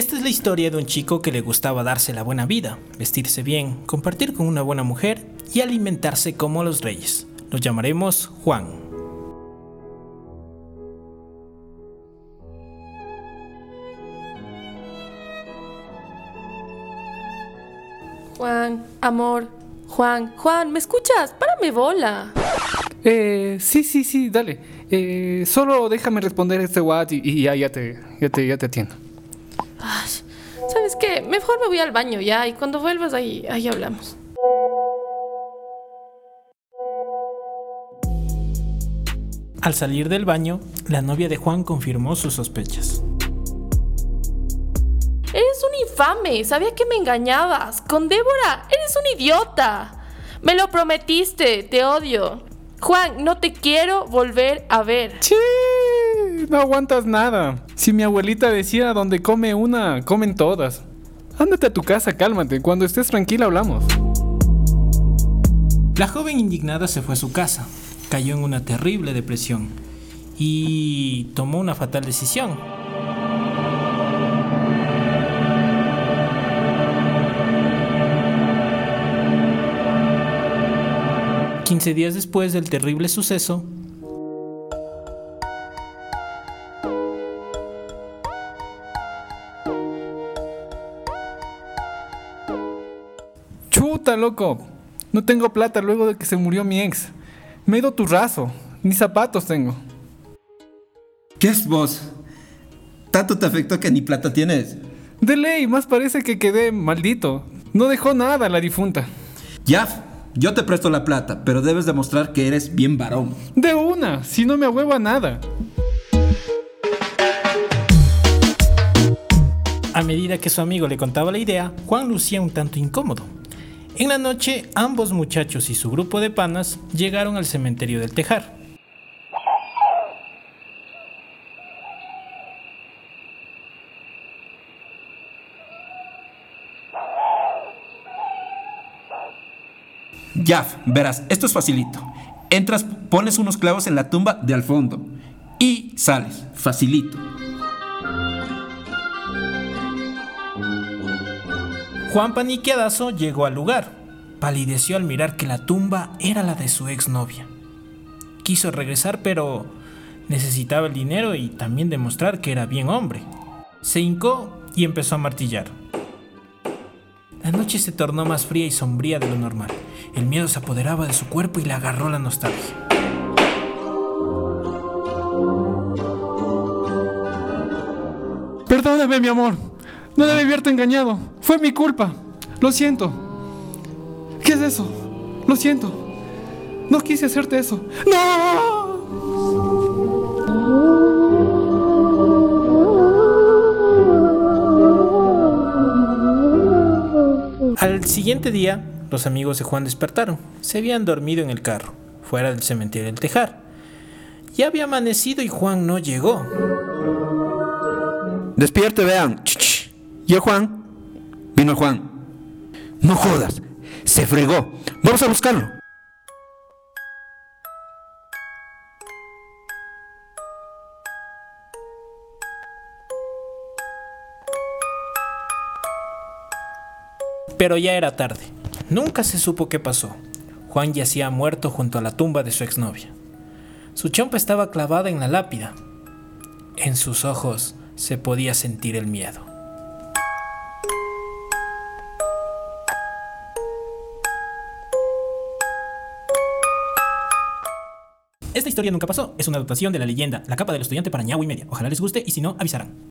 Esta es la historia de un chico que le gustaba darse la buena vida, vestirse bien, compartir con una buena mujer y alimentarse como los reyes. Lo llamaremos Juan. Juan, amor, Juan, Juan, ¿me escuchas? Párame bola. Eh, sí, sí, sí, dale. Eh, solo déjame responder este WhatsApp y, y ya, ya, te, ya, te, ya te atiendo. Mejor me voy al baño ya y cuando vuelvas ahí, ahí hablamos. Al salir del baño, la novia de Juan confirmó sus sospechas. Eres un infame, sabía que me engañabas. Con Débora, eres un idiota. Me lo prometiste, te odio. Juan, no te quiero volver a ver. ¡Sí! No aguantas nada. Si mi abuelita decía donde come una, comen todas. Ándate a tu casa, cálmate. Cuando estés tranquila hablamos. La joven indignada se fue a su casa, cayó en una terrible depresión y tomó una fatal decisión. Quince días después del terrible suceso, Chuta, loco. No tengo plata luego de que se murió mi ex. Me he ido tu raso. Ni zapatos tengo. ¿Qué es vos? ¿Tanto te afectó que ni plata tienes? De ley, más parece que quedé maldito. No dejó nada la difunta. Ya, yo te presto la plata, pero debes demostrar que eres bien varón. De una, si no me huevo a nada. a medida que su amigo le contaba la idea, Juan lucía un tanto incómodo. En la noche, ambos muchachos y su grupo de panas llegaron al cementerio del Tejar. Ya, verás, esto es facilito. Entras, pones unos clavos en la tumba de al fondo y sales, facilito. Juan paniqueadazo llegó al lugar. Palideció al mirar que la tumba era la de su exnovia. Quiso regresar, pero necesitaba el dinero y también demostrar que era bien hombre. Se hincó y empezó a martillar. La noche se tornó más fría y sombría de lo normal. El miedo se apoderaba de su cuerpo y le agarró la nostalgia. Perdóname, mi amor. No debí haberte engañado. Fue mi culpa. Lo siento. ¿Qué es eso? Lo siento. No quise hacerte eso. ¡No! Al siguiente día, los amigos de Juan despertaron. Se habían dormido en el carro, fuera del cementerio del Tejar. Ya había amanecido y Juan no llegó. Despierte, vean. ¿Y Juan? Vino Juan. No jodas. Se fregó. Vamos a buscarlo. Pero ya era tarde. Nunca se supo qué pasó. Juan yacía muerto junto a la tumba de su exnovia. Su chompa estaba clavada en la lápida. En sus ojos se podía sentir el miedo. Esta historia nunca pasó, es una adaptación de la leyenda La capa del estudiante para Ñahui Media. Ojalá les guste y si no, avisarán.